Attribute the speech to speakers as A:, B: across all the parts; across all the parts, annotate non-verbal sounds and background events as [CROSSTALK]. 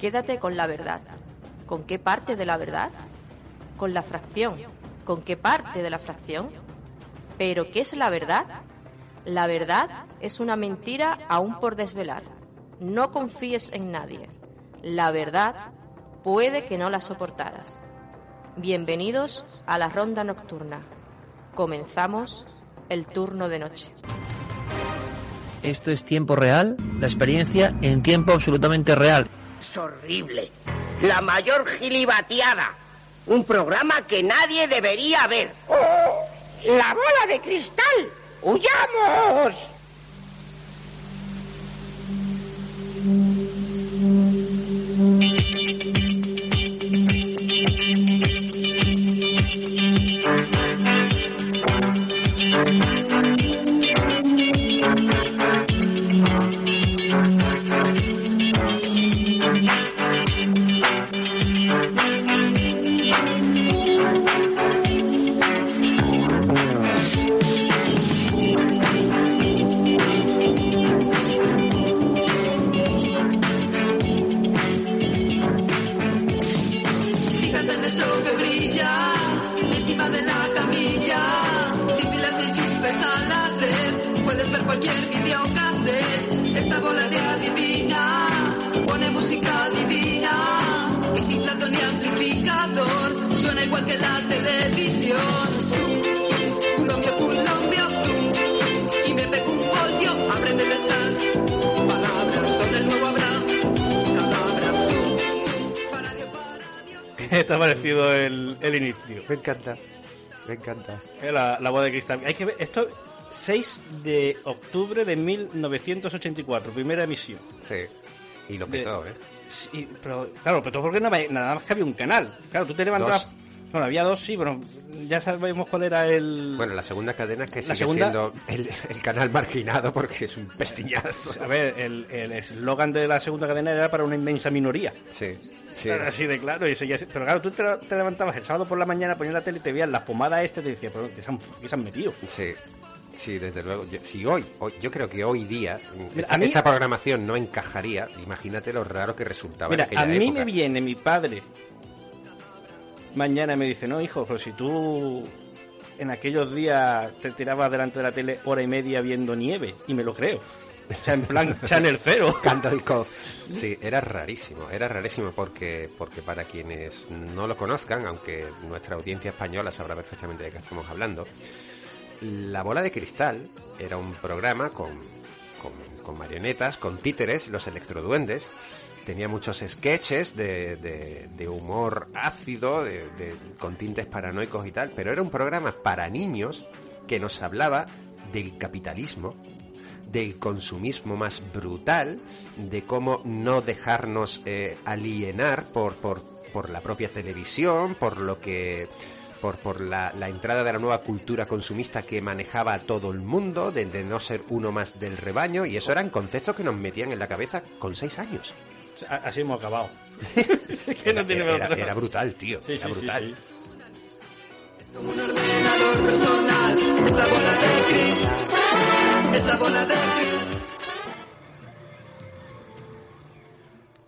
A: quédate con la verdad. ¿Con qué parte de la verdad? Con la fracción. ¿Con qué parte de la fracción? ¿Pero qué es la verdad? La verdad es una mentira aún por desvelar. No confíes en nadie. La verdad puede que no la soportaras. Bienvenidos a la ronda nocturna. Comenzamos el turno de noche.
B: Esto es tiempo real, la experiencia en tiempo absolutamente real.
C: Es horrible. La mayor gilibateada. Un programa que nadie debería ver. ¡Oh! ¡La bola de cristal! ¡Huyamos!
D: Enchufes a la red, puedes ver cualquier videocassette. Esta bola de adivina pone música divina. Y sin plato ni amplificador, suena igual que la televisión. Colombia, Colombia, y me pego un voltio, aprende de estas palabras sobre el nuevo Abraham. Cadabra, paradio.
E: ¿Qué te ha parecido el, el inicio?
F: Me encanta. Me encanta.
E: La, la boda de cristal. Hay que ver, esto 6 de octubre de 1984, primera emisión.
F: Sí. Y lo
E: De-
F: petó, ¿eh?
E: Sí, pero claro, pero porque no nada más que había un canal. Claro, tú te levantabas.
F: Dos.
E: Bueno, había dos, sí, bueno, ya sabemos cuál era el.
F: Bueno, la segunda cadena es que sigue
E: segunda-
F: siendo el, el canal marginado porque es un pestiñazo.
E: A ver, el el eslogan de la segunda cadena era para una inmensa minoría.
F: Sí, sí.
E: Así de claro, y seguía así. Pero claro, tú te, te levantabas el sábado por la mañana, ponías la tele y te veías la fumada este, y te decía, pero que se han, que se han metido.
F: Sí, sí, desde luego. Yo, si hoy, hoy, yo creo que hoy día esta,
E: mí-
F: esta programación no encajaría, imagínate lo raro que resultaba
E: Mira,
F: en aquella
E: a mí
F: época.
E: me viene mi padre mañana me dice, no, hijo, pero si tú en aquellos días te tirabas delante de la tele hora y media viendo nieve, y me lo creo. O sea, en plan [LAUGHS] Channel Cero.
F: Cove. [LAUGHS] Sí, era rarísimo, era rarísimo porque, porque para quienes no lo conozcan, aunque nuestra audiencia española sabrá perfectamente de qué estamos hablando, La Bola de Cristal era un programa con, con, con marionetas, con títeres, los electroduendes, tenía muchos sketches de, de- de humor ácido, de- con tintes paranoicos y tal, pero era un programa para niños que nos hablaba del capitalismo, del consumismo más brutal, de cómo no dejarnos eh, alienar por, por, la propia televisión, por lo que por, la, la entrada de la nueva cultura consumista que manejaba a todo el mundo, de no ser uno más del rebaño, y eso eran conceptos que nos metían en la cabeza con seis años.
E: Así hemos acabado. [LAUGHS] que no
F: Era,
E: tiene
F: era-
E: otra.
F: era brutal, tío.
E: Sí,
F: era
E: sí, sí,
F: brutal.
E: sí.
D: Como un ordenador personal, es la bola de Chris, es la bola de Chris.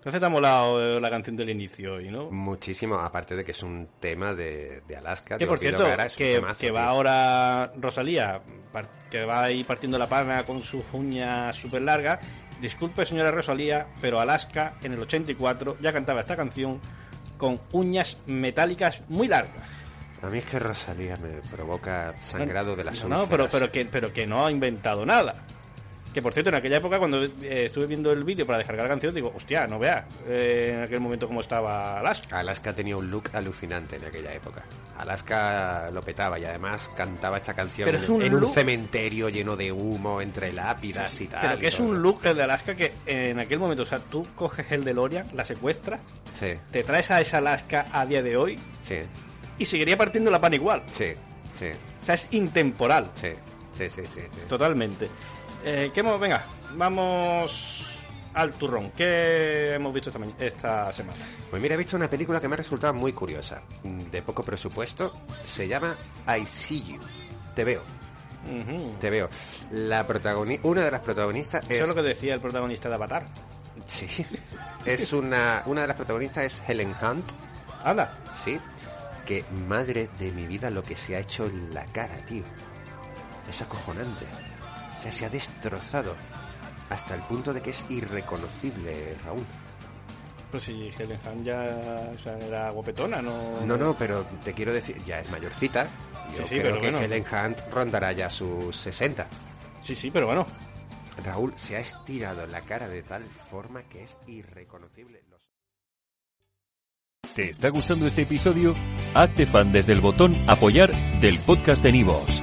E: Entonces te ha molado la canción del inicio hoy, ¿no?
F: Muchísimo, aparte de que es un tema de, de Alaska.
E: Que por cierto,
F: es
E: que,
F: temazo,
E: que va ahora Rosalía, que va ahí partiendo la pana con sus uñas súper largas. Disculpe, señora Rosalía, pero Alaska en el 84 ya cantaba esta canción con uñas metálicas muy largas.
F: A mí es que Rosalía me provoca sangrado de las
E: No, no, pero, pero, que, pero que no ha inventado nada. Que por cierto, en aquella época, cuando eh, estuve viendo el vídeo para descargar la canción, digo, hostia, no veas eh, en aquel momento cómo estaba Alaska.
F: Alaska tenía un look alucinante en aquella época. Alaska lo petaba y además cantaba esta canción
E: Pero
F: en,
E: es un
F: en un
E: look-
F: cementerio lleno de humo, entre lápidas y tal.
E: Pero que es un look el de Alaska que en aquel momento, o sea, tú coges el DeLorean, la secuestras,
F: Sí,
E: te traes a esa Alaska a día de hoy
F: sí,
E: y seguiría partiendo la pan igual.
F: sí, sí,
E: O sea, es intemporal,
F: sí, sí, sí, sí, sí.
E: totalmente. Eh, ¿qué hemos? Venga, vamos al turrón. ¿Qué hemos visto esta, ma- esta semana?
F: Pues mira, he visto una película que me ha resultado muy curiosa, de poco presupuesto. Se llama I See You. Te veo, te veo. La protagoni una de las protagonistas
E: Eso
F: es...
E: es lo que decía el protagonista de Avatar.
F: Sí. [LAUGHS] es una, una de las protagonistas es Helen Hunt,
E: ¡Hala!
F: sí, que madre de mi vida lo que se ha hecho en la cara, tío. Es acojonante. O sea, se ha destrozado hasta el punto de que es irreconocible, Raúl.
E: Pues si Helen Hunt ya o sea, era guapetona, ¿no?
F: No, no, pero te quiero decir, ya es mayorcita. Yo
E: Sí, sí,
F: creo
E: pero
F: que
E: bueno.
F: Helen Hunt rondará ya sus 60.
E: Sí, sí, pero bueno.
F: Raúl se ha estirado la cara de tal forma que es irreconocible. Los-
G: ¿Te está gustando este episodio? Hazte fan desde el botón Apoyar del podcast de Nivos.